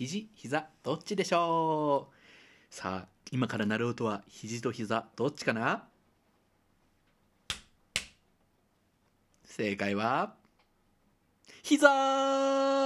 肘膝どっちでしょう？さあ今から鳴る音は肘と膝どっちかな？正解は膝！